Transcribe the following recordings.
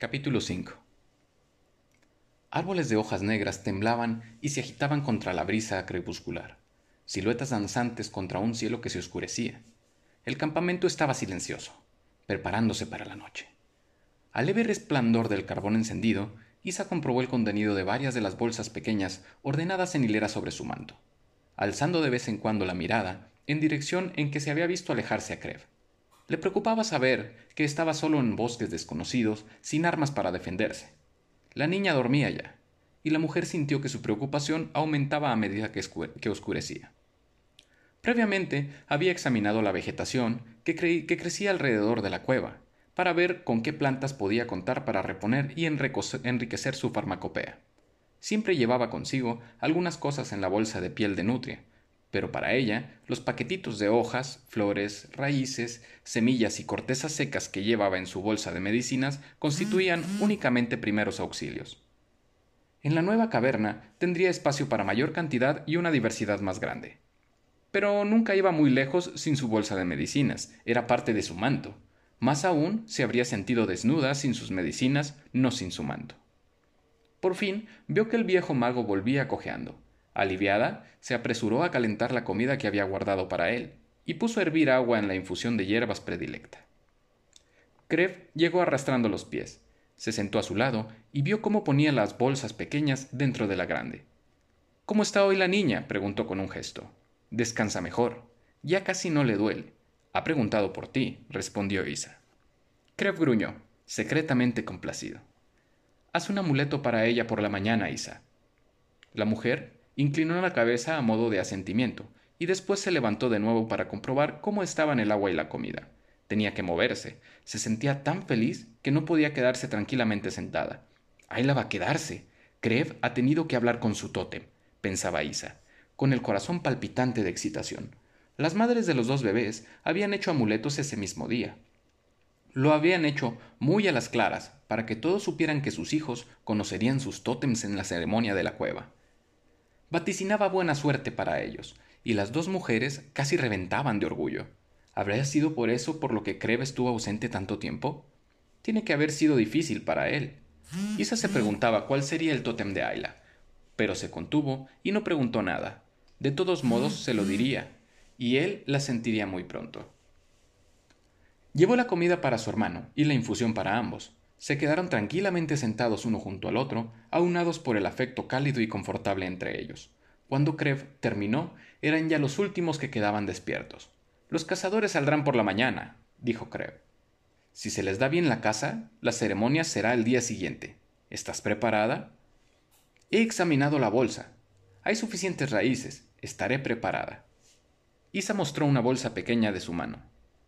Capítulo 5 Árboles de hojas negras temblaban y se agitaban contra la brisa crepuscular, siluetas danzantes contra un cielo que se oscurecía. El campamento estaba silencioso, preparándose para la noche. Al leve resplandor del carbón encendido, Isa comprobó el contenido de varias de las bolsas pequeñas ordenadas en hilera sobre su manto, alzando de vez en cuando la mirada en dirección en que se había visto alejarse a Krev. Le preocupaba saber que estaba solo en bosques desconocidos, sin armas para defenderse. La niña dormía ya, y la mujer sintió que su preocupación aumentaba a medida que, oscurecía. Previamente había examinado la vegetación que, que crecía alrededor de la cueva, para ver con qué plantas podía contar para reponer y enriquecer su farmacopea. Siempre llevaba consigo algunas cosas en la bolsa de piel de nutria, pero para ella los paquetitos de hojas, flores, raíces, semillas y cortezas secas que llevaba en su bolsa de medicinas constituían únicamente primeros auxilios. En la nueva caverna tendría espacio para mayor cantidad y una diversidad más grande. Pero nunca iba muy lejos sin su bolsa de medicinas, era parte de su manto. Más aún se habría sentido desnuda sin sus medicinas, no sin su manto. Por fin vio que el viejo mago volvía cojeando Aliviada, se apresuró a calentar la comida que había guardado para él, y puso a hervir agua en la infusión de hierbas predilecta. Krev llegó arrastrando los pies, se sentó a su lado y vio cómo ponía las bolsas pequeñas dentro de la grande. ¿Cómo está hoy la niña? preguntó con un gesto. Descansa mejor. Ya casi no le duele. Ha preguntado por ti, respondió Isa. Krev gruñó, secretamente complacido. Haz un amuleto para ella por la mañana, Isa. La mujer Inclinó la cabeza a modo de asentimiento, y después se levantó de nuevo para comprobar cómo estaban el agua y la comida. Tenía que moverse. Se sentía tan feliz que no podía quedarse tranquilamente sentada. Ahí la va a quedarse. Krev ha tenido que hablar con su tótem, pensaba Isa, con el corazón palpitante de excitación. Las madres de los dos bebés habían hecho amuletos ese mismo día. Lo habían hecho muy a las claras, para que todos supieran que sus hijos conocerían sus tótems en la ceremonia de la cueva vaticinaba buena suerte para ellos, y las dos mujeres casi reventaban de orgullo. ¿Habría sido por eso por lo que Kreb estuvo ausente tanto tiempo? Tiene que haber sido difícil para él. Isa se preguntaba cuál sería el tótem de Ayla, pero se contuvo y no preguntó nada. De todos modos se lo diría, y él la sentiría muy pronto. Llevó la comida para su hermano y la infusión para ambos, se quedaron tranquilamente sentados uno junto al otro, aunados por el afecto cálido y confortable entre ellos. Cuando Krev terminó, eran ya los últimos que quedaban despiertos. Los cazadores saldrán por la mañana, dijo Krev. Si se les da bien la caza, la ceremonia será el día siguiente. ¿Estás preparada? He examinado la bolsa. Hay suficientes raíces. Estaré preparada. Isa mostró una bolsa pequeña de su mano.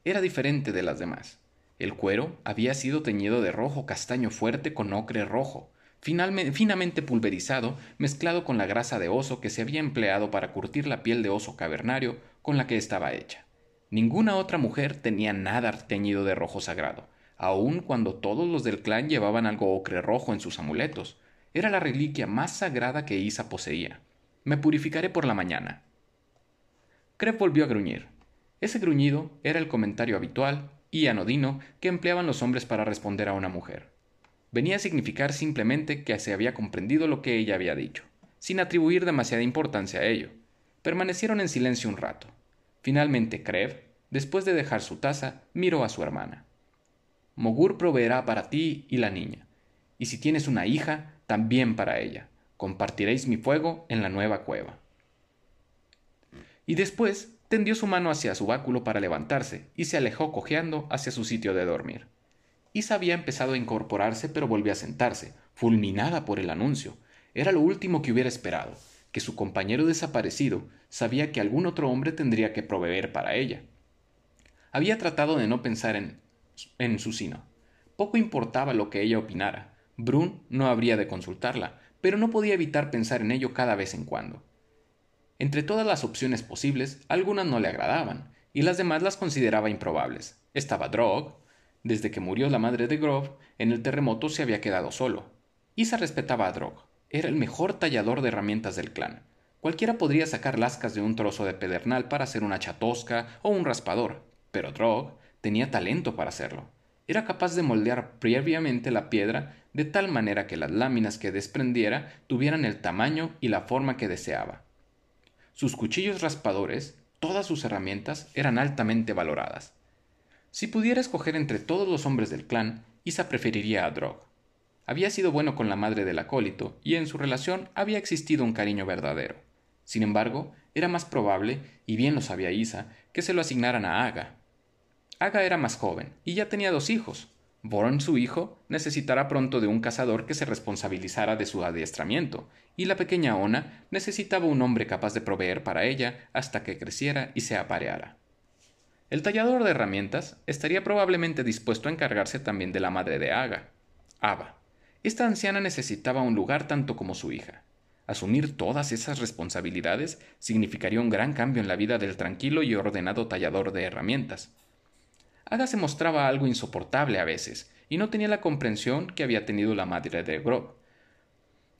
Era diferente de las demás. El cuero había sido teñido de rojo castaño fuerte con ocre rojo, finamente pulverizado, mezclado con la grasa de oso que se había empleado para curtir la piel de oso cavernario con la que estaba hecha. Ninguna otra mujer tenía nada teñido de rojo sagrado, aun cuando todos los del clan llevaban algo ocre rojo en sus amuletos. Era la reliquia más sagrada que Isa poseía. Me purificaré por la mañana. Crep volvió a gruñir. Ese gruñido era el comentario habitual y anodino que empleaban los hombres para responder a una mujer. Venía a significar simplemente que se había comprendido lo que ella había dicho, sin atribuir demasiada importancia a ello. Permanecieron en silencio un rato. Finalmente Krev, después de dejar su taza, miró a su hermana. Mogur proveerá para ti y la niña, y si tienes una hija, también para ella. Compartiréis mi fuego en la nueva cueva. Y después tendió su mano hacia su báculo para levantarse y se alejó cojeando hacia su sitio de dormir. Isa había empezado a incorporarse pero volvió a sentarse, fulminada por el anuncio. Era lo último que hubiera esperado, que su compañero desaparecido sabía que algún otro hombre tendría que proveer para ella. Había tratado de no pensar en, en su sino. Poco importaba lo que ella opinara. Brun no habría de consultarla, pero no podía evitar pensar en ello cada vez en cuando. Entre todas las opciones posibles, algunas no le agradaban, y las demás las consideraba improbables. Estaba Drog. Desde que murió la madre de Grove, en el terremoto se había quedado solo. Isa respetaba a Drog. Era el mejor tallador de herramientas del clan. Cualquiera podría sacar lascas de un trozo de pedernal para hacer una chatosca o un raspador, pero Drog tenía talento para hacerlo. era capaz de moldear previamente la piedra de tal manera que las láminas que desprendiera tuvieran el tamaño y la forma que deseaba. Sus cuchillos raspadores, todas sus herramientas, eran altamente valoradas. Si pudiera escoger entre todos los hombres del clan, Isa preferiría a Drog. Había sido bueno con la madre del acólito y en su relación había existido un cariño verdadero. Sin embargo, era más probable, y bien lo sabía Isa, que se lo asignaran a Aga. Aga era más joven y ya tenía dos hijos. Born, su hijo, necesitará pronto de un cazador que se responsabilizara de su adiestramiento, y la pequeña Ona necesitaba un hombre capaz de proveer para ella hasta que creciera y se apareara. El tallador de herramientas estaría probablemente dispuesto a encargarse también de la madre de Aga, Ava. Esta anciana necesitaba un lugar tanto como su hija. Asumir todas esas responsabilidades significaría un gran cambio en la vida del tranquilo y ordenado tallador de herramientas. Ada se mostraba algo insoportable a veces, y no tenía la comprensión que había tenido la madre de Grog.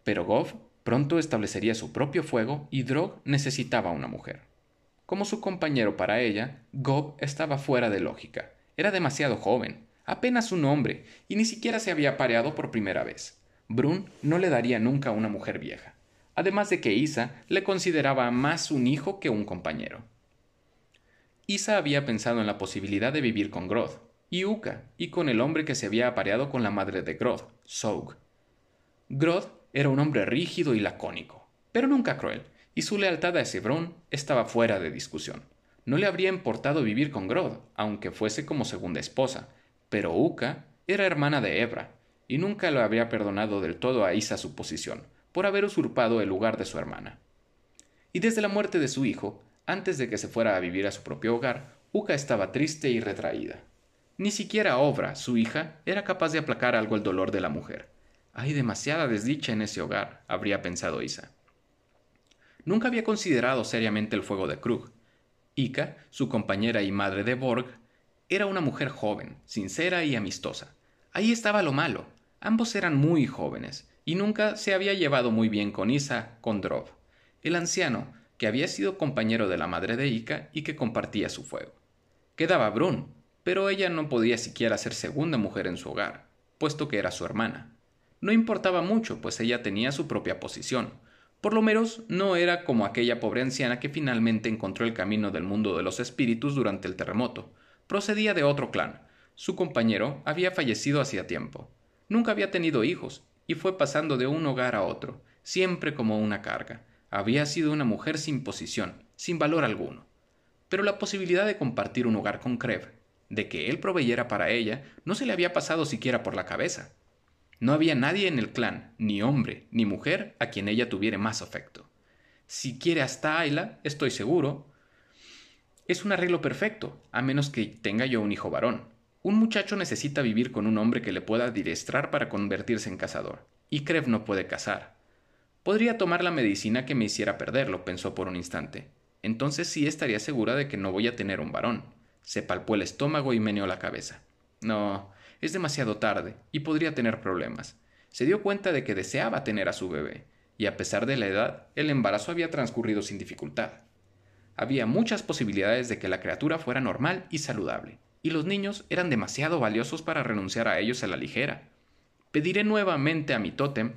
Pero Gov pronto establecería su propio fuego y Drog necesitaba una mujer. Como su compañero para ella, Gov estaba fuera de lógica. Era demasiado joven, apenas un hombre, y ni siquiera se había pareado por primera vez. Brun no le daría nunca una mujer vieja además de que Isa le consideraba más un hijo que un compañero. Isa había pensado en la posibilidad de vivir con Groth, y Uka, y con el hombre que se había apareado con la madre de Groth, Soug. Groth era un hombre rígido y lacónico, pero nunca cruel, y su lealtad a Sebrón estaba fuera de discusión. No le habría importado vivir con Groth, aunque fuese como segunda esposa, pero Uka era hermana de Ebra, y nunca le habría perdonado del todo a Isa su posición, por haber usurpado el lugar de su hermana. Y desde la muerte de su hijo, antes de que se fuera a vivir a su propio hogar, Uka estaba triste y retraída. Ni siquiera Obra, su hija, era capaz de aplacar algo el dolor de la mujer. Hay demasiada desdicha en ese hogar, habría pensado Isa. Nunca había considerado seriamente el fuego de Krug. Ika, su compañera y madre de Borg, era una mujer joven, sincera y amistosa. Ahí estaba lo malo. Ambos eran muy jóvenes, y nunca se había llevado muy bien con Isa Kondrov, el anciano que había sido compañero de la madre de Ika y que compartía su fuego. Quedaba Brun, pero ella no podía siquiera ser segunda mujer en su hogar, puesto que era su hermana. No importaba mucho, pues ella tenía su propia posición. Por lo menos no era como aquella pobre anciana que finalmente encontró el camino del mundo de los espíritus durante el terremoto. Procedía de otro clan. Su compañero había fallecido hacía tiempo. Nunca había tenido hijos, y fue pasando de un hogar a otro, siempre como una carga. Había sido una mujer sin posición, sin valor alguno. Pero la posibilidad de compartir un hogar con Krev, de que él proveyera para ella, no se le había pasado siquiera por la cabeza. No había nadie en el clan, ni hombre, ni mujer, a quien ella tuviera más afecto. Si quiere hasta Ayla, estoy seguro. Es un arreglo perfecto, a menos que tenga yo un hijo varón. Un muchacho necesita vivir con un hombre que le pueda adiestrar para convertirse en cazador, y Krev no puede cazar. Podría tomar la medicina que me hiciera perderlo, pensó por un instante. Entonces sí estaría segura de que no voy a tener un varón. Se palpó el estómago y meneó la cabeza. No, es demasiado tarde, y podría tener problemas. Se dio cuenta de que deseaba tener a su bebé, y a pesar de la edad, el embarazo había transcurrido sin dificultad. Había muchas posibilidades de que la criatura fuera normal y saludable y los niños eran demasiado valiosos para renunciar a ellos a la ligera. Pediré nuevamente a mi tótem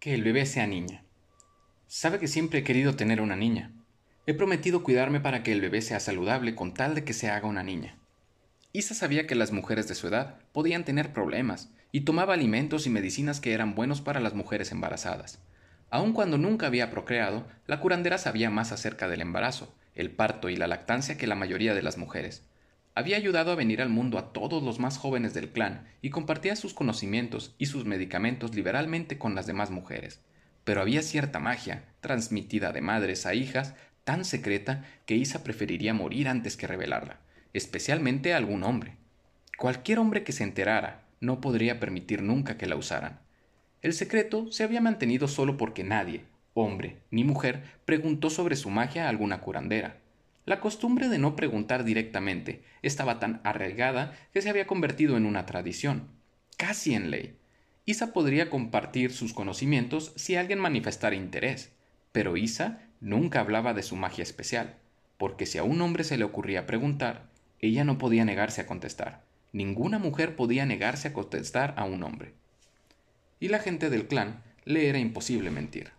que el bebé sea niña. Sabe que siempre he querido tener una niña. He prometido cuidarme para que el bebé sea saludable con tal de que se haga una niña. Isa sabía que las mujeres de su edad podían tener problemas y tomaba alimentos y medicinas que eran buenos para las mujeres embarazadas. Aun cuando nunca había procreado, la curandera sabía más acerca del embarazo, el parto y la lactancia que la mayoría de las mujeres. Había ayudado a venir al mundo a todos los más jóvenes del clan y compartía sus conocimientos y sus medicamentos liberalmente con las demás mujeres. Pero había cierta magia, transmitida de madres a hijas, tan secreta que Isa preferiría morir antes que revelarla, especialmente a algún hombre. Cualquier hombre que se enterara no podría permitir nunca que la usaran. El secreto se había mantenido solo porque nadie, hombre ni mujer, preguntó sobre su magia a alguna curandera. La costumbre de no preguntar directamente estaba tan arraigada que se había convertido en una tradición, casi en ley. Isa podría compartir sus conocimientos si alguien manifestara interés, pero Isa nunca hablaba de su magia especial. porque si a un hombre se le ocurría preguntar, ella no podía negarse a contestar. Ninguna mujer podía negarse a contestar a un hombre. Y la gente del clan le era imposible mentir.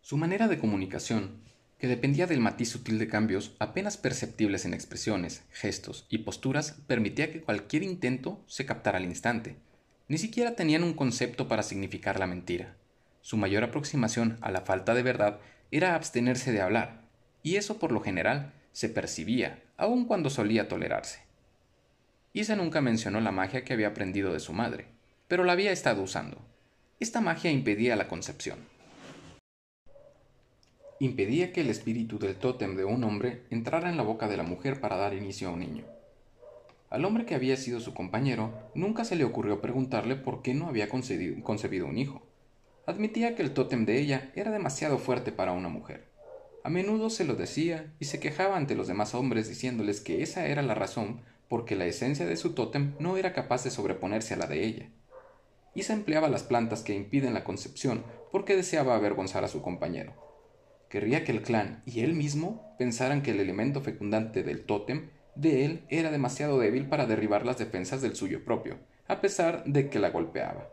Su manera de comunicación, que dependía del matiz sutil de cambios apenas perceptibles en expresiones, gestos y posturas, permitía que cualquier intento se captara al instante. Ni siquiera tenían un concepto para significar la mentira. Su mayor aproximación a la falta de verdad era abstenerse de hablar, y eso por lo general se percibía, aun cuando solía tolerarse. Isa nunca mencionó la magia que había aprendido de su madre, pero la había estado usando. Esta magia impedía la concepción. Impedía que el espíritu del tótem de un hombre entrara en la boca de la mujer para dar inicio a un niño. Al hombre que había sido su compañero nunca se le ocurrió preguntarle por qué no había concebido un hijo. Admitía que el tótem de ella era demasiado fuerte para una mujer. A menudo se lo decía y se quejaba ante los demás hombres diciéndoles que esa era la razón porque la esencia de su tótem no era capaz de sobreponerse a la de ella. Isa empleaba las plantas que impiden la concepción porque deseaba avergonzar a su compañero. Querría que el clan y él mismo pensaran que el elemento fecundante del tótem de él era demasiado débil para derribar las defensas del suyo propio, a pesar de que la golpeaba.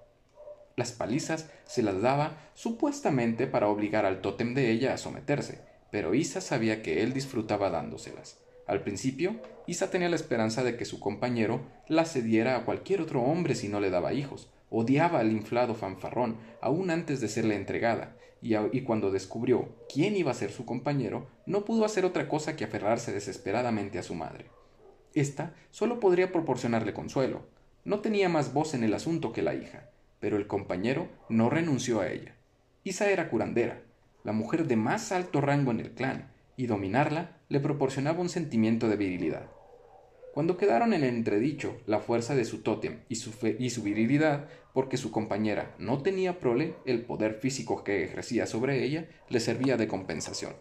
Las palizas se las daba supuestamente para obligar al tótem de ella a someterse, pero Isa sabía que él disfrutaba dándoselas. Al principio, Isa tenía la esperanza de que su compañero la cediera a cualquier otro hombre si no le daba hijos. Odiaba al inflado fanfarrón, aún antes de serle entregada, y, cuando descubrió quién iba a ser su compañero, no pudo hacer otra cosa que aferrarse desesperadamente a su madre. Esta solo podría proporcionarle consuelo. No tenía más voz en el asunto que la hija, pero el compañero no renunció a ella. Isa era curandera, la mujer de más alto rango en el clan, y dominarla le proporcionaba un sentimiento de virilidad. Cuando quedaron en entredicho la fuerza de su tótem y su, virilidad, porque su compañera no tenía prole, el poder físico que ejercía sobre ella le servía de compensación.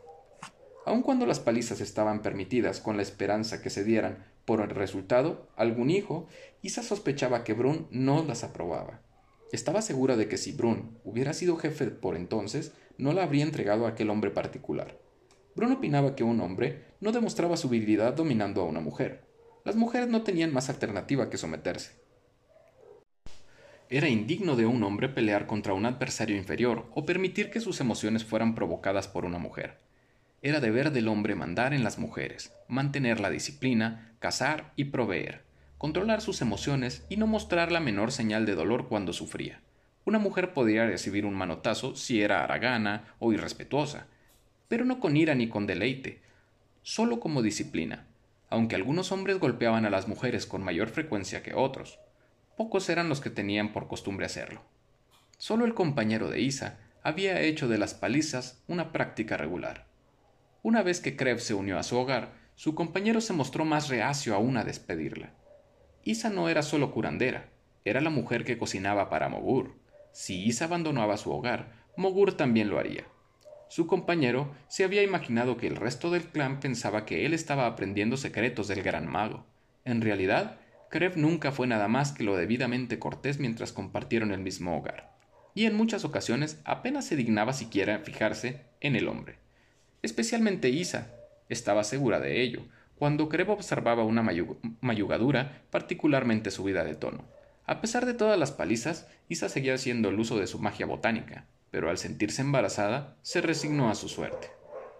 Aun cuando las palizas estaban permitidas con la esperanza que se dieran por el resultado algún hijo, Isa sospechaba que Brun no las aprobaba. Estaba segura de que si Brun hubiera sido jefe por entonces, no la habría entregado a aquel hombre particular. Bruno opinaba que un hombre no demostraba su virilidad dominando a una mujer. Las mujeres no tenían más alternativa que someterse. Era indigno de un hombre pelear contra un adversario inferior o permitir que sus emociones fueran provocadas por una mujer. Era deber del hombre mandar en las mujeres, mantener la disciplina, cazar y proveer, controlar sus emociones y no mostrar la menor señal de dolor cuando sufría. Una mujer podría recibir un manotazo si era haragana o irrespetuosa, pero no con ira ni con deleite, solo como disciplina, aunque algunos hombres golpeaban a las mujeres con mayor frecuencia que otros. Pocos eran los que tenían por costumbre hacerlo. Solo el compañero de Isa había hecho de las palizas una práctica regular. Una vez que Krev se unió a su hogar, su compañero se mostró más reacio aún a despedirla. Isa no era solo curandera, era la mujer que cocinaba para Mogur, si Isa abandonaba su hogar, Mogur también lo haría. Su compañero se había imaginado que el resto del clan pensaba que él estaba aprendiendo secretos del gran mago. En realidad, Krev nunca fue nada más que lo debidamente cortés mientras compartieron el mismo hogar, y en muchas ocasiones apenas se dignaba siquiera fijarse en el hombre. Especialmente Isa estaba segura de ello, cuando Krev observaba una mayugadura particularmente subida de tono. A pesar de todas las palizas, Isa seguía haciendo el uso de su magia botánica, pero al sentirse embarazada, se resignó a su suerte.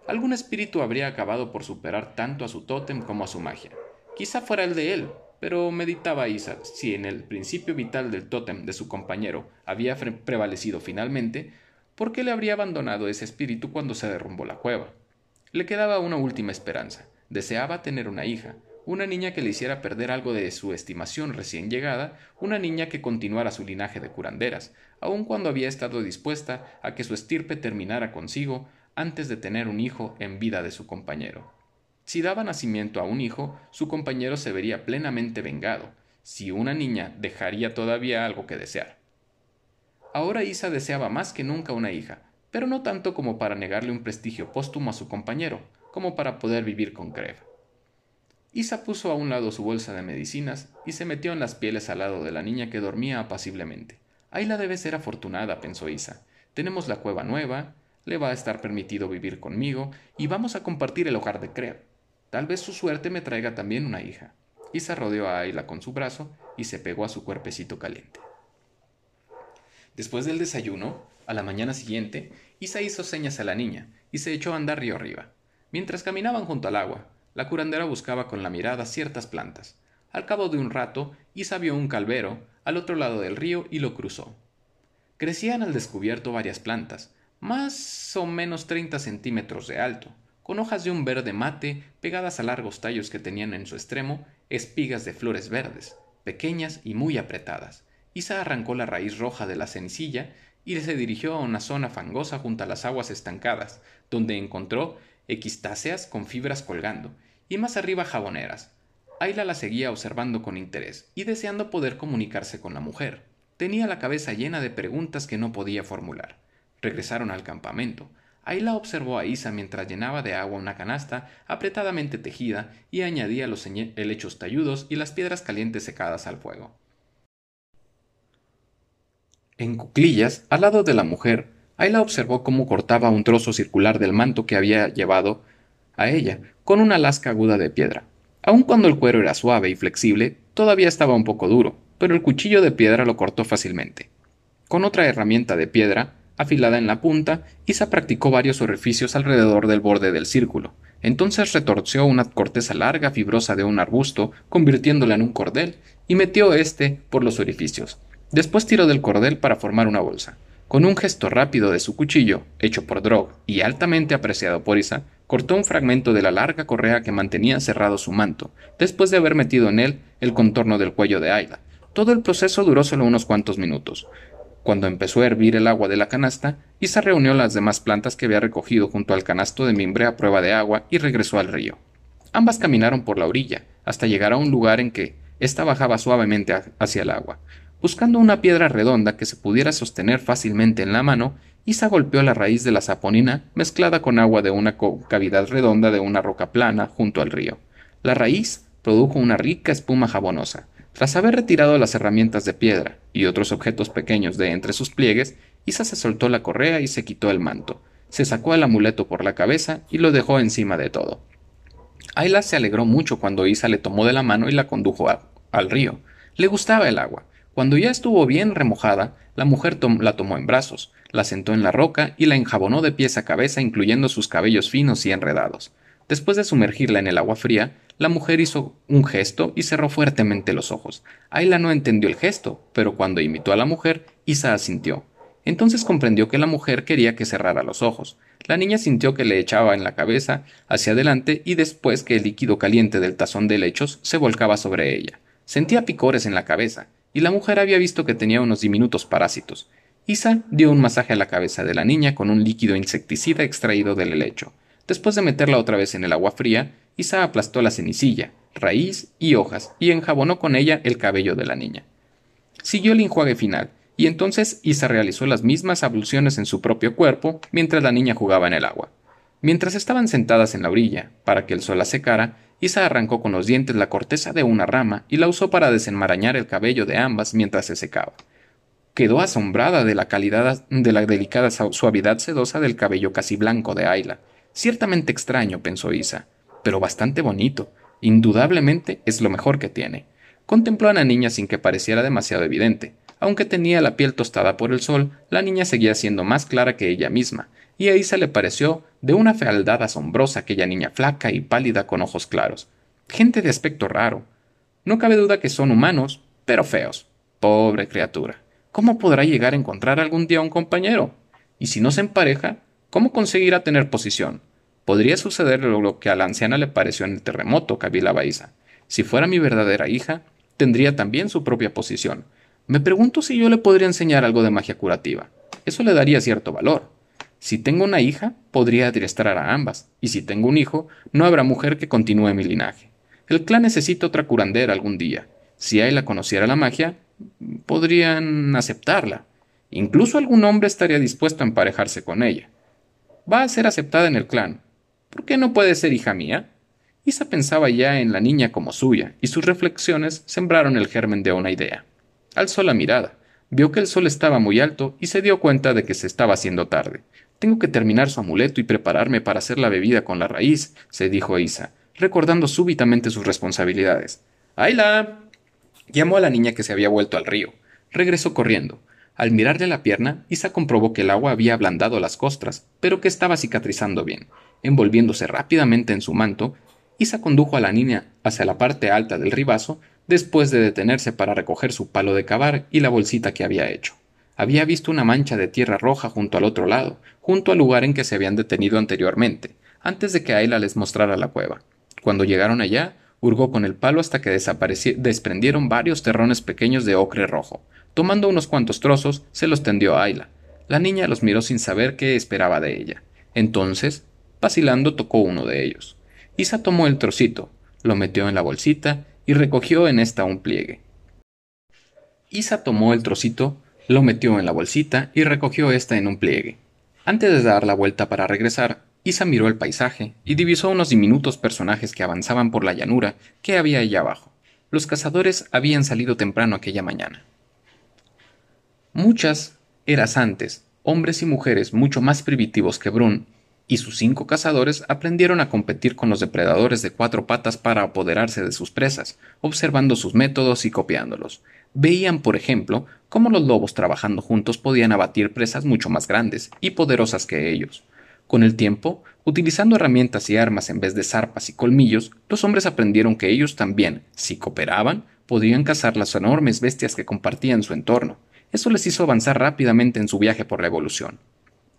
Algún espíritu habría acabado por superar tanto a su tótem como a su magia. Quizá fuera el de él, pero meditaba Isa si en el principio vital del tótem de su compañero había prevalecido finalmente, ¿por qué le habría abandonado ese espíritu cuando se derrumbó la cueva? Le quedaba una última esperanza. Deseaba tener una hija, una niña que le hiciera perder algo de su estimación recién llegada, una niña que continuara su linaje de curanderas, aun cuando había estado dispuesta a que su estirpe terminara consigo antes de tener un hijo en vida de su compañero. Si daba nacimiento a un hijo, su compañero se vería plenamente vengado. Si una niña dejaría todavía algo que desear. Ahora Isa deseaba más que nunca una hija, pero no tanto como para negarle un prestigio póstumo a su compañero, como para poder vivir con Krev. Isa puso a un lado su bolsa de medicinas y se metió en las pieles al lado de la niña que dormía apaciblemente. Ayla debe ser afortunada, pensó Isa. Tenemos la cueva nueva, le va a estar permitido vivir conmigo y vamos a compartir el hogar de Creo. Tal vez su suerte me traiga también una hija. Isa rodeó a Ayla con su brazo y se pegó a su cuerpecito caliente. Después del desayuno, a la mañana siguiente, Isa hizo señas a la niña y se echó a andar río arriba. Mientras caminaban junto al agua, la curandera buscaba con la mirada ciertas plantas. Al cabo de un rato, Isa vio un calvero al otro lado del río y lo cruzó. Crecían al descubierto varias plantas, más o menos treinta centímetros de alto, con hojas de un verde mate pegadas a largos tallos que tenían en su extremo espigas de flores verdes, pequeñas y muy apretadas. Isa arrancó la raíz roja de la cenicilla y se dirigió a una zona fangosa junto a las aguas estancadas, donde encontró equistáceas con fibras colgando, y más arriba jaboneras. Ayla la seguía observando con interés y deseando poder comunicarse con la mujer. Tenía la cabeza llena de preguntas que no podía formular. Regresaron al campamento. Ayla observó a Isa mientras llenaba de agua una canasta apretadamente tejida y añadía los helechos talludos y las piedras calientes secadas al fuego. En cuclillas, al lado de la mujer, Ayla observó cómo cortaba un trozo circular del manto que había llevado a ella, con una lasca aguda de piedra. Aun cuando el cuero era suave y flexible, todavía estaba un poco duro, pero el cuchillo de piedra lo cortó fácilmente. Con otra herramienta de piedra, afilada en la punta, Isa practicó varios orificios alrededor del borde del círculo. Entonces retorció una corteza larga fibrosa de un arbusto, convirtiéndola en un cordel, y metió éste por los orificios. Después tiró del cordel para formar una bolsa. Con un gesto rápido de su cuchillo, hecho por Drog y altamente apreciado por Isa, cortó un fragmento de la larga correa que mantenía cerrado su manto, después de haber metido en él el contorno del cuello de Ayla. Todo el proceso duró solo unos cuantos minutos. Cuando empezó a hervir el agua de la canasta, Isa reunió las demás plantas que había recogido junto al canasto de mimbre a prueba de agua y regresó al río. Ambas caminaron por la orilla, hasta llegar a un lugar en que ésta bajaba suavemente hacia el agua. Buscando una piedra redonda que se pudiera sostener fácilmente en la mano, Isa golpeó la raíz de la saponina mezclada con agua de una cavidad redonda de una roca plana junto al río. La raíz produjo una rica espuma jabonosa. Tras haber retirado las herramientas de piedra y otros objetos pequeños de entre sus pliegues, Isa se soltó la correa y se quitó el manto. Se sacó el amuleto por la cabeza y lo dejó encima de todo. Ayla se alegró mucho cuando Isa le tomó de la mano y la condujo al río. Le gustaba el agua. Cuando ya estuvo bien remojada, la mujer la tomó en brazos, la sentó en la roca y la enjabonó de pies a cabeza incluyendo sus cabellos finos y enredados. Después de sumergirla en el agua fría, la mujer hizo un gesto y cerró fuertemente los ojos. Ayla no entendió el gesto, pero cuando imitó a la mujer, Isa asintió. Entonces comprendió que la mujer quería que cerrara los ojos. La niña sintió que le echaba en la cabeza hacia adelante y después que el líquido caliente del tazón de lechos se volcaba sobre ella. Sentía picores en la cabeza y la mujer había visto que tenía unos diminutos parásitos. Isa dio un masaje a la cabeza de la niña con un líquido insecticida extraído del helecho. Después de meterla otra vez en el agua fría, Isa aplastó la cenicilla, raíz y hojas y enjabonó con ella el cabello de la niña. Siguió el enjuague final, y entonces Isa realizó las mismas abluciones en su propio cuerpo mientras la niña jugaba en el agua. Mientras estaban sentadas en la orilla, para que el sol la secara, Isa arrancó con los dientes la corteza de una rama y la usó para desenmarañar el cabello de ambas mientras se secaba. Quedó asombrada de la calidad de la delicada suavidad sedosa del cabello casi blanco de Ayla. Ciertamente extraño, pensó Isa, pero bastante bonito. Indudablemente es lo mejor que tiene. Contempló a la niña sin que pareciera demasiado evidente. Aunque tenía la piel tostada por el sol, la niña seguía siendo más clara que ella misma, y a Isa le pareció de una fealdad asombrosa aquella niña flaca y pálida con ojos claros. Gente de aspecto raro. No cabe duda que son humanos, pero feos. Pobre criatura. ¿Cómo podrá llegar a encontrar algún día un compañero? Y si no se empareja, ¿cómo conseguirá tener posición? Podría suceder lo que a la anciana le pareció en el terremoto, Isa. Si fuera mi verdadera hija, tendría también su propia posición. Me pregunto si yo le podría enseñar algo de magia curativa. Eso le daría cierto valor. Si tengo una hija, podría adiestrar a ambas, y si tengo un hijo, no habrá mujer que continúe mi linaje. El clan necesita otra curandera algún día. Si la conociera la magia, podrían aceptarla. Incluso algún hombre estaría dispuesto a emparejarse con ella. Va a ser aceptada en el clan. ¿Por qué no puede ser hija mía? Isa pensaba ya en la niña como suya, y sus reflexiones sembraron el germen de una idea. Alzó la mirada, vio que el sol estaba muy alto y se dio cuenta de que se estaba haciendo tarde. Tengo que terminar su amuleto y prepararme para hacer la bebida con la raíz, se dijo Isa, recordando súbitamente sus responsabilidades. ¡Ayla! Llamó a la niña que se había vuelto al río. Regresó corriendo. Al mirarle la pierna, Isa comprobó que el agua había ablandado las costras, pero que estaba cicatrizando bien. Envolviéndose rápidamente en su manto, Isa condujo a la niña hacia la parte alta del ribazo, después de detenerse para recoger su palo de cavar y la bolsita que había hecho. Había visto una mancha de tierra roja junto al otro lado, junto al lugar en que se habían detenido anteriormente, antes de que Ayla les mostrara la cueva. Cuando llegaron allá, hurgó con el palo hasta que desprendieron varios terrones pequeños de ocre rojo. Tomando unos cuantos trozos, se los tendió a Ayla. La niña los miró sin saber qué esperaba de ella. Entonces, vacilando, tocó uno de ellos. Isa tomó el trocito, lo metió en la bolsita y recogió en esta un pliegue. Isa tomó el trocito, lo metió en la bolsita y recogió esta en un pliegue. Antes de dar la vuelta para regresar, Isa miró el paisaje y divisó unos diminutos personajes que avanzaban por la llanura que había allá abajo. Los cazadores habían salido temprano aquella mañana. Muchas eras antes, hombres y mujeres mucho más primitivos que Brun y sus cinco cazadores aprendieron a competir con los depredadores de cuatro patas para apoderarse de sus presas, observando sus métodos y copiándolos. Veían, por ejemplo, cómo los lobos trabajando juntos podían abatir presas mucho más grandes y poderosas que ellos. Con el tiempo, utilizando herramientas y armas en vez de zarpas y colmillos, los hombres aprendieron que ellos también, si cooperaban, podían cazar las enormes bestias que compartían su entorno. Eso les hizo avanzar rápidamente en su viaje por la evolución.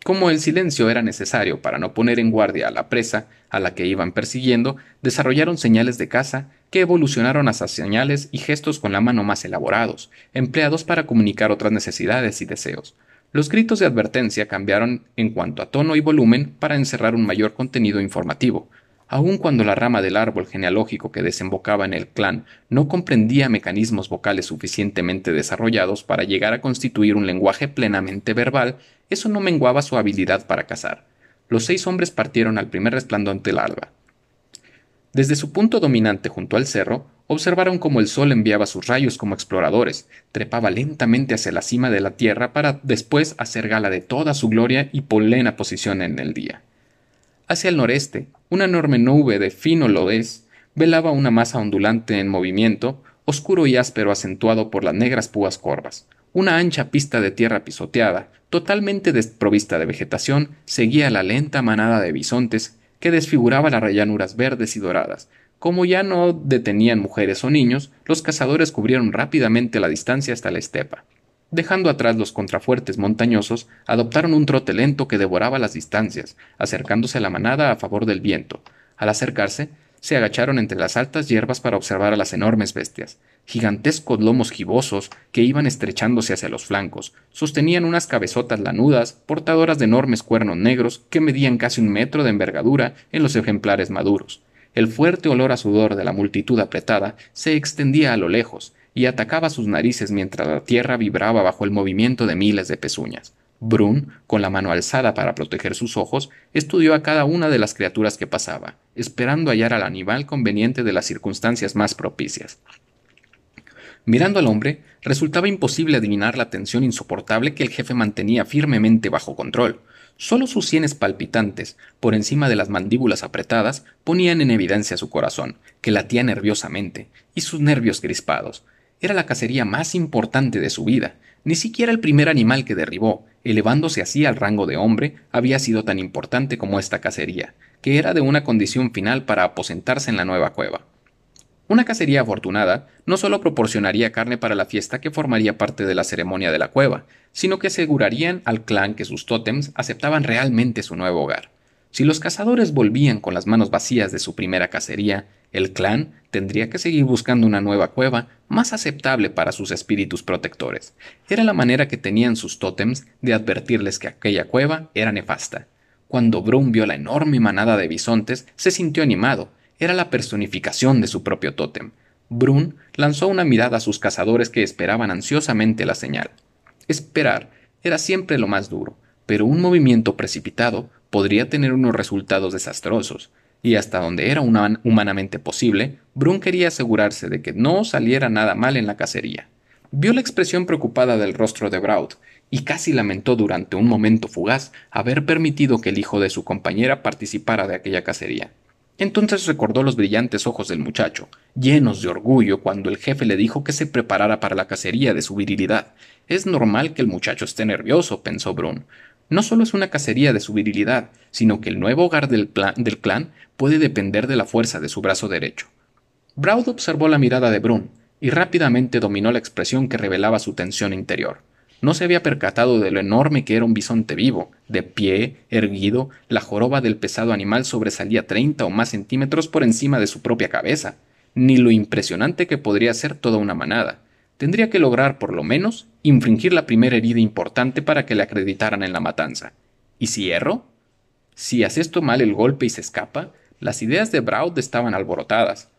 Como el silencio era necesario para no poner en guardia a la presa a la que iban persiguiendo, desarrollaron señales de caza que evolucionaron hasta señales y gestos con la mano más elaborados, empleados para comunicar otras necesidades y deseos. Los gritos de advertencia cambiaron en cuanto a tono y volumen para encerrar un mayor contenido informativo. Aun cuando la rama del árbol genealógico que desembocaba en el clan no comprendía mecanismos vocales suficientemente desarrollados para llegar a constituir un lenguaje plenamente verbal, eso no menguaba su habilidad para cazar. Los seis hombres partieron al primer resplandor del alba. Desde su punto dominante junto al cerro, observaron cómo el sol enviaba sus rayos como exploradores, trepaba lentamente hacia la cima de la tierra para después hacer gala de toda su gloria y plena posición en el día. Hacia el noreste, una enorme nube de fino lodés velaba una masa ondulante en movimiento, oscuro y áspero acentuado por las negras púas corvas. Una ancha pista de tierra pisoteada, totalmente desprovista de vegetación, seguía la lenta manada de bisontes que desfiguraba las llanuras verdes y doradas, como ya no detenían mujeres o niños, los cazadores cubrieron rápidamente la distancia hasta la estepa. Dejando atrás los contrafuertes montañosos, adoptaron un trote lento que devoraba las distancias, acercándose a la manada a favor del viento. Al acercarse, se agacharon entre las altas hierbas para observar a las enormes bestias. Gigantescos lomos gibosos que iban estrechándose hacia los flancos, sostenían unas cabezotas lanudas, portadoras de enormes cuernos negros que medían casi un metro de envergadura en los ejemplares maduros. El fuerte olor a sudor de la multitud apretada se extendía a lo lejos y atacaba sus narices mientras la tierra vibraba bajo el movimiento de miles de pezuñas. Brun, con la mano alzada para proteger sus ojos, estudió a cada una de las criaturas que pasaba, esperando hallar al animal conveniente de las circunstancias más propicias. Mirando al hombre, resultaba imposible adivinar la tensión insoportable que el jefe mantenía firmemente bajo control. Solo sus sienes palpitantes, por encima de las mandíbulas apretadas, ponían en evidencia su corazón, que latía nerviosamente, y sus nervios crispados. Era la cacería más importante de su vida. Ni siquiera el primer animal que derribó, elevándose así al rango de hombre, había sido tan importante como esta cacería, que era de una condición final para aposentarse en la nueva cueva. Una cacería afortunada no solo proporcionaría carne para la fiesta que formaría parte de la ceremonia de la cueva, sino que asegurarían al clan que sus tótems aceptaban realmente su nuevo hogar. Si los cazadores volvían con las manos vacías de su primera cacería, el clan tendría que seguir buscando una nueva cueva más aceptable para sus espíritus protectores. Era la manera que tenían sus tótems de advertirles que aquella cueva era nefasta. Cuando Brown vio la enorme manada de bisontes, se sintió animado. Era la personificación de su propio tótem. Brun lanzó una mirada a sus cazadores que esperaban ansiosamente la señal. Esperar era siempre lo más duro, pero un movimiento precipitado podría tener unos resultados desastrosos, y hasta donde era humanamente posible, Brun quería asegurarse de que no saliera nada mal en la cacería. Vio la expresión preocupada del rostro de Braut y casi lamentó durante un momento fugaz haber permitido que el hijo de su compañera participara de aquella cacería. Entonces recordó los brillantes ojos del muchacho, llenos de orgullo cuando el jefe le dijo que se preparara para la cacería de su virilidad. Es normal que el muchacho esté nervioso, pensó Brun. No solo es una cacería de su virilidad, sino que el nuevo hogar del, clan puede depender de la fuerza de su brazo derecho. Braud observó la mirada de Brun y rápidamente dominó la expresión que revelaba su tensión interior. No se había percatado de lo enorme que era un bisonte vivo, de pie, erguido, la joroba del pesado animal sobresalía treinta o más centímetros por encima de su propia cabeza, ni lo impresionante que podría ser toda una manada. Tendría que lograr, por lo menos, infringir la primera herida importante para que le acreditaran en la matanza. ¿Y si erro? Si hace esto mal el golpe y se escapa, las ideas de Braud estaban alborotadas.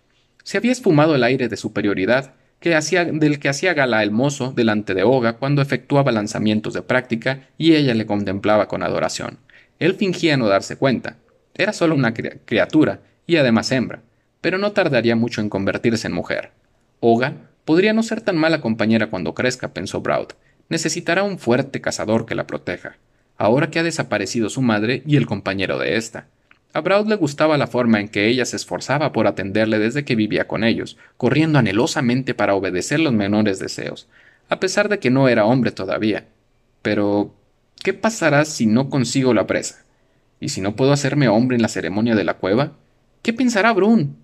Se había esfumado el aire de superioridad, del que hacía gala el mozo delante de Oga cuando efectuaba lanzamientos de práctica y ella le contemplaba con adoración. Él fingía no darse cuenta. Era solo una criatura, y además hembra, pero no tardaría mucho en convertirse en mujer. Oga podría no ser tan mala compañera cuando crezca, pensó Braud. Necesitará un fuerte cazador que la proteja, ahora que ha desaparecido su madre y el compañero de ésta. A Braud le gustaba la forma en que ella se esforzaba por atenderle desde que vivía con ellos, corriendo anhelosamente para obedecer los menores deseos, a pesar de que no era hombre todavía. Pero, ¿qué pasará si no consigo la presa? ¿Y si no puedo hacerme hombre en la ceremonia de la cueva? ¿Qué pensará Brun?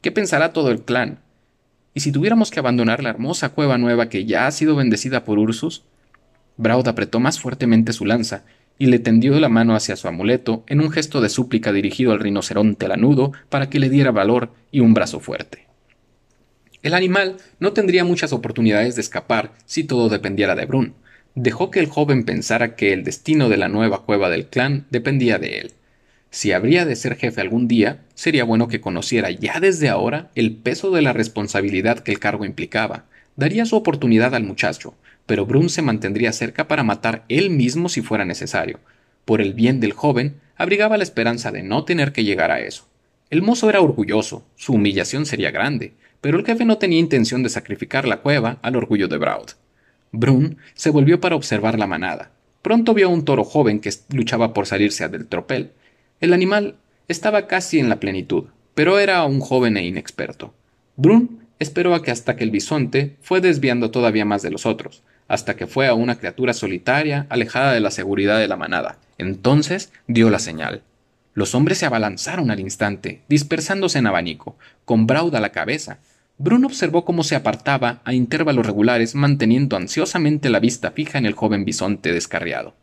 ¿Qué pensará todo el clan? ¿Y si tuviéramos que abandonar la hermosa cueva nueva que ya ha sido bendecida por Ursus? Braud apretó más fuertemente su lanza y le tendió la mano hacia su amuleto en un gesto de súplica dirigido al rinoceronte lanudo para que le diera valor y un brazo fuerte. El animal no tendría muchas oportunidades de escapar si todo dependiera de Brun. Dejó que el joven pensara que el destino de la nueva cueva del clan dependía de él. Si habría de ser jefe algún día, sería bueno que conociera ya desde ahora el peso de la responsabilidad que el cargo implicaba. Daría su oportunidad al muchacho, pero Brun se mantendría cerca para matar él mismo si fuera necesario. Por el bien del joven, abrigaba la esperanza de no tener que llegar a eso. El mozo era orgulloso, su humillación sería grande, pero el jefe no tenía intención de sacrificar la cueva al orgullo de Braud. Brun se volvió para observar la manada. Pronto vio a un toro joven que luchaba por salirse del tropel. El animal estaba casi en la plenitud, pero era un joven e inexperto. Brun esperó a que hasta que el bisonte fue desviando todavía más de los otros, hasta que fue a una criatura solitaria, alejada de la seguridad de la manada. Entonces dio la señal. Los hombres se abalanzaron al instante, dispersándose en abanico, con Braud a la cabeza. Bruno observó cómo se apartaba a intervalos regulares, manteniendo ansiosamente la vista fija en el joven bisonte descarriado.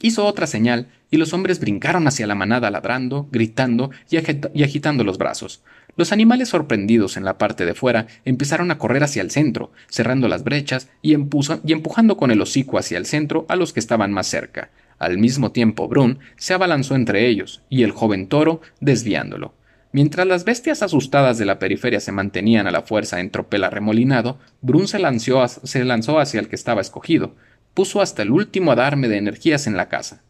Hizo otra señal, y los hombres brincaron hacia la manada ladrando, gritando y, agitando los brazos. Los animales sorprendidos en la parte de fuera empezaron a correr hacia el centro, cerrando las brechas y, empujando con el hocico hacia el centro a los que estaban más cerca. Al mismo tiempo, Brun se abalanzó entre ellos y el joven toro desviándolo. Mientras las bestias asustadas de la periferia se mantenían a la fuerza en tropel arremolinado, Brun se lanzó, se lanzó hacia el que estaba escogido, puso hasta el último adarme de energías en la casa,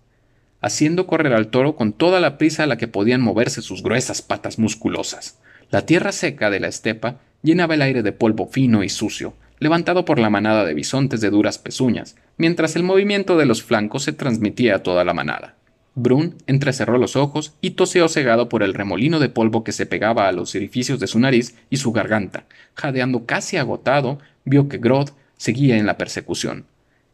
haciendo correr al toro con toda la prisa a la que podían moverse sus gruesas patas musculosas. La tierra seca de la estepa llenaba el aire de polvo fino y sucio, levantado por la manada de bisontes de duras pezuñas, mientras el movimiento de los flancos se transmitía a toda la manada. Brun entrecerró los ojos y toseó cegado por el remolino de polvo que se pegaba a los orificios de su nariz y su garganta. Jadeando casi agotado, vio que Groth seguía en la persecución.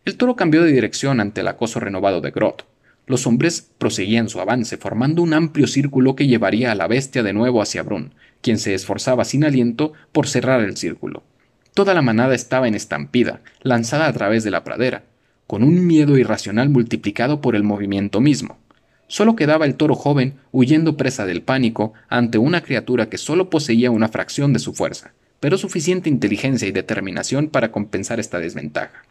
El toro cambió de dirección ante el acoso renovado de Groth. Los hombres proseguían su avance, formando un amplio círculo que llevaría a la bestia de nuevo hacia Brun, quien se esforzaba sin aliento por cerrar el círculo. Toda la manada estaba en estampida, lanzada a través de la pradera, con un miedo irracional multiplicado por el movimiento mismo. Solo quedaba el toro joven huyendo presa del pánico ante una criatura que solo poseía una fracción de su fuerza, pero suficiente inteligencia y determinación para compensar esta desventaja.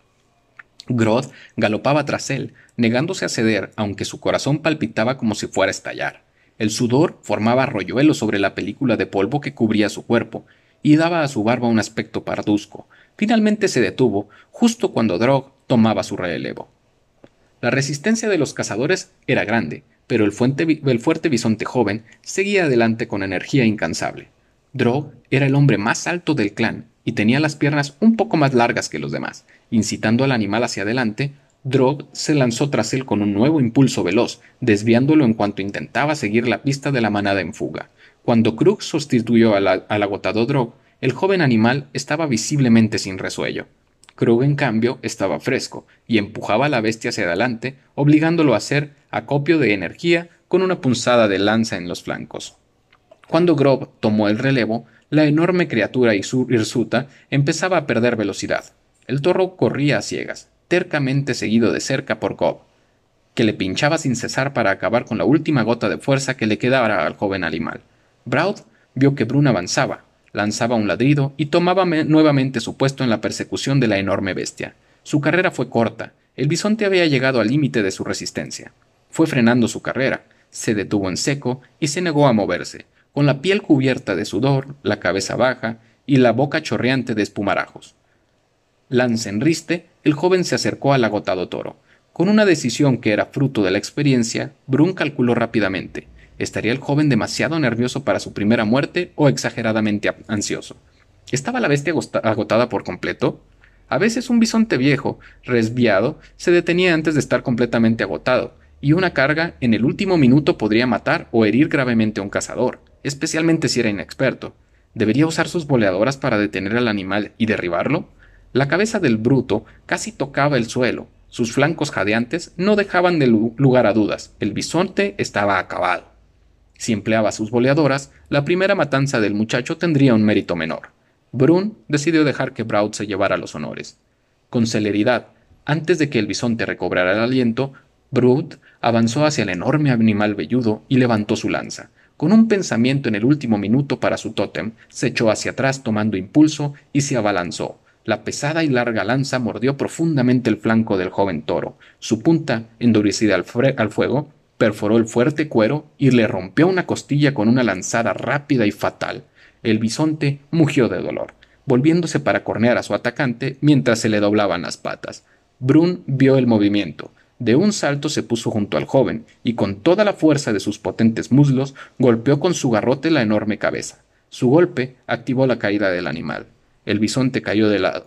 Groth galopaba tras él, negándose a ceder, aunque su corazón palpitaba como si fuera a estallar. El sudor formaba arroyuelos sobre la película de polvo que cubría su cuerpo, y daba a su barba un aspecto parduzco. Finalmente se detuvo, justo cuando Drog tomaba su relevo. La resistencia de los cazadores era grande, pero el, el fuerte bisonte joven seguía adelante con energía incansable. Drog era el hombre más alto del clan y tenía las piernas un poco más largas que los demás. Incitando al animal hacia adelante, Drog se lanzó tras él con un nuevo impulso veloz, desviándolo en cuanto intentaba seguir la pista de la manada en fuga. Cuando Krug sustituyó al, agotado Drog, el joven animal estaba visiblemente sin resuello. Krug, en cambio, estaba fresco y empujaba a la bestia hacia adelante, obligándolo a hacer acopio de energía con una punzada de lanza en los flancos. Cuando Grob tomó el relevo, la enorme criatura hirsuta empezaba a perder velocidad. El toro corría a ciegas, tercamente seguido de cerca por Gob, que le pinchaba sin cesar para acabar con la última gota de fuerza que le quedaba al joven animal. Braud vio que Brun avanzaba, lanzaba un ladrido y tomaba nuevamente su puesto en la persecución de la enorme bestia. Su carrera fue corta, el bisonte había llegado al límite de su resistencia. Fue frenando su carrera, se detuvo en seco y se negó a moverse, con la piel cubierta de sudor, la cabeza baja y la boca chorreante de espumarajos. Lance en riste, el joven se acercó al agotado toro. Con una decisión que era fruto de la experiencia, Brun calculó rápidamente. ¿Estaría el joven demasiado nervioso para su primera muerte o exageradamente ansioso? ¿Estaba la bestia agotada por completo? A veces un bisonte viejo, resviado, se detenía antes de estar completamente agotado, y una carga en el último minuto podría matar o herir gravemente a un cazador especialmente si era inexperto. ¿Debería usar sus boleadoras para detener al animal y derribarlo? La cabeza del bruto casi tocaba el suelo. Sus flancos jadeantes no dejaban de lugar a dudas. El bisonte estaba acabado. Si empleaba sus boleadoras, la primera matanza del muchacho tendría un mérito menor. Brun decidió dejar que Braud se llevara los honores. Con celeridad, antes de que el bisonte recobrara el aliento, Brut avanzó hacia el enorme animal velludo y levantó su lanza. Con un pensamiento en el último minuto para su tótem, se echó hacia atrás tomando impulso y se abalanzó. La pesada y larga lanza mordió profundamente el flanco del joven toro. Su punta, endurecida al, al fuego, perforó el fuerte cuero y le rompió una costilla con una lanzada rápida y fatal. El bisonte mugió de dolor, volviéndose para cornear a su atacante mientras se le doblaban las patas. Brun vio el movimiento, de un salto se puso junto al joven y con toda la fuerza de sus potentes muslos golpeó con su garrote la enorme cabeza. Su golpe activó la caída del animal. El bisonte cayó de lado.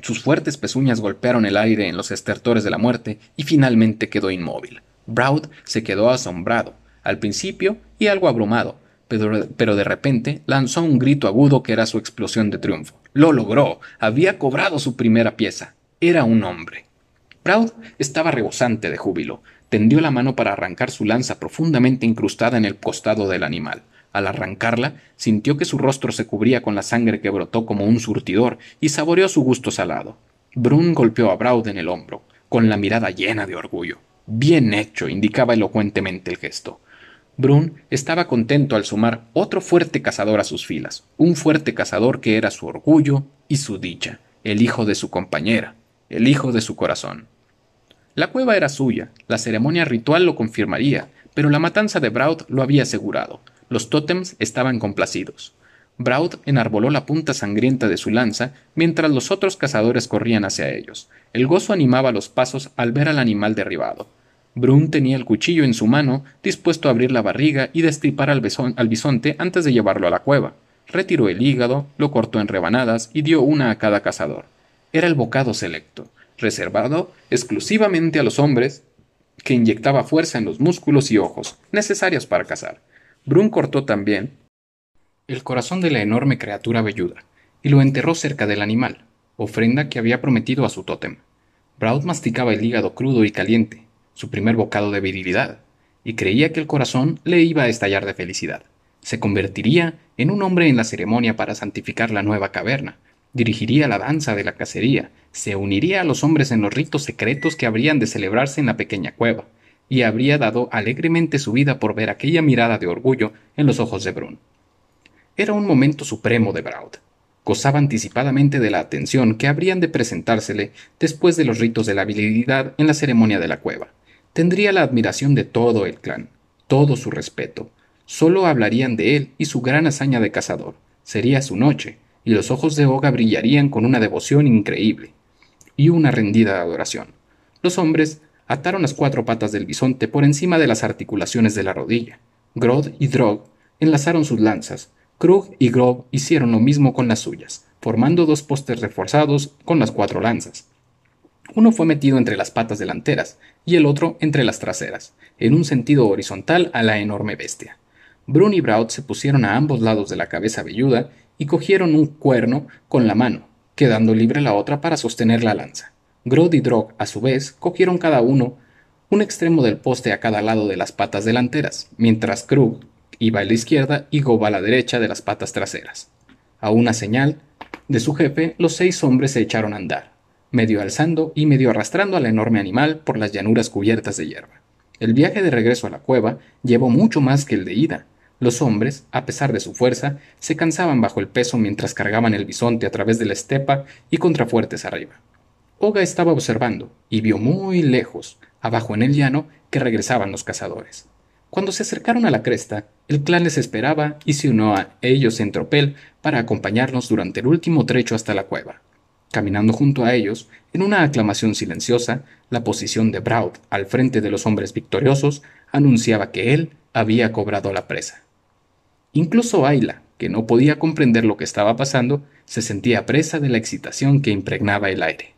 Sus fuertes pezuñas golpearon el aire en los estertores de la muerte y finalmente quedó inmóvil. Broud se quedó asombrado, al principio y algo abrumado, pero, pero, de repente lanzó un grito agudo que era su explosión de triunfo. Lo logró. Había cobrado su primera pieza. Era un hombre. Proud estaba rebosante de júbilo. Tendió la mano para arrancar su lanza profundamente incrustada en el costado del animal. Al arrancarla, sintió que su rostro se cubría con la sangre que brotó como un surtidor y saboreó su gusto salado. Brun golpeó a Braud en el hombro, con la mirada llena de orgullo. Bien hecho, indicaba elocuentemente el gesto. Brun estaba contento al sumar otro fuerte cazador a sus filas, un fuerte cazador que era su orgullo y su dicha, el hijo de su compañera, el hijo de su corazón. La cueva era suya, la ceremonia ritual lo confirmaría, pero la matanza de Braud lo había asegurado. Los tótems estaban complacidos. Braud enarboló la punta sangrienta de su lanza mientras los otros cazadores corrían hacia ellos. El gozo animaba los pasos al ver al animal derribado. Brun tenía el cuchillo en su mano, dispuesto a abrir la barriga y destripar al bisonte antes de llevarlo a la cueva. Retiró el hígado, lo cortó en rebanadas y dio una a cada cazador. Era el bocado selecto reservado exclusivamente a los hombres, que inyectaba fuerza en los músculos y ojos, necesarios para cazar. Brun cortó también el corazón de la enorme criatura velluda, y lo enterró cerca del animal, ofrenda que había prometido a su tótem. Braud masticaba el hígado crudo y caliente, su primer bocado de virilidad, y creía que el corazón le iba a estallar de felicidad. Se convertiría en un hombre en la ceremonia para santificar la nueva caverna, dirigiría la danza de la cacería, se uniría a los hombres en los ritos secretos que habrían de celebrarse en la pequeña cueva, y habría dado alegremente su vida por ver aquella mirada de orgullo en los ojos de Brun. Era un momento supremo de Braud. Gozaba anticipadamente de la atención que habrían de presentársele después de los ritos de la habilidad en la ceremonia de la cueva. Tendría la admiración de todo el clan, todo su respeto. Solo hablarían de él y su gran hazaña de cazador. Sería su noche, y los ojos de Oga brillarían con una devoción increíble y una rendida adoración. Los hombres ataron las cuatro patas del bisonte por encima de las articulaciones de la rodilla. Grod y Drog enlazaron sus lanzas. Krug y Grob hicieron lo mismo con las suyas, formando dos postes reforzados con las cuatro lanzas. Uno fue metido entre las patas delanteras y el otro entre las traseras, en un sentido horizontal a la enorme bestia. Brun y Braut se pusieron a ambos lados de la cabeza velluda y cogieron un cuerno con la mano, quedando libre la otra para sostener la lanza. Grod y Drog, a su vez, cogieron cada uno un extremo del poste a cada lado de las patas delanteras, mientras Krug iba a la izquierda y Gob a la derecha de las patas traseras. A una señal de su jefe, los seis hombres se echaron a andar, medio alzando y medio arrastrando al enorme animal por las llanuras cubiertas de hierba. El viaje de regreso a la cueva llevó mucho más que el de ida. Los hombres, a pesar de su fuerza, se cansaban bajo el peso mientras cargaban el bisonte a través de la estepa y contrafuertes arriba. Oga estaba observando y vio muy lejos, abajo en el llano, que regresaban los cazadores. Cuando se acercaron a la cresta, el clan les esperaba y se unió a ellos en tropel para acompañarnos durante el último trecho hasta la cueva. Caminando junto a ellos, en una aclamación silenciosa, la posición de Braut al frente de los hombres victoriosos anunciaba que él había cobrado la presa. Incluso Ayla, que no podía comprender lo que estaba pasando, se sentía presa de la excitación que impregnaba el aire.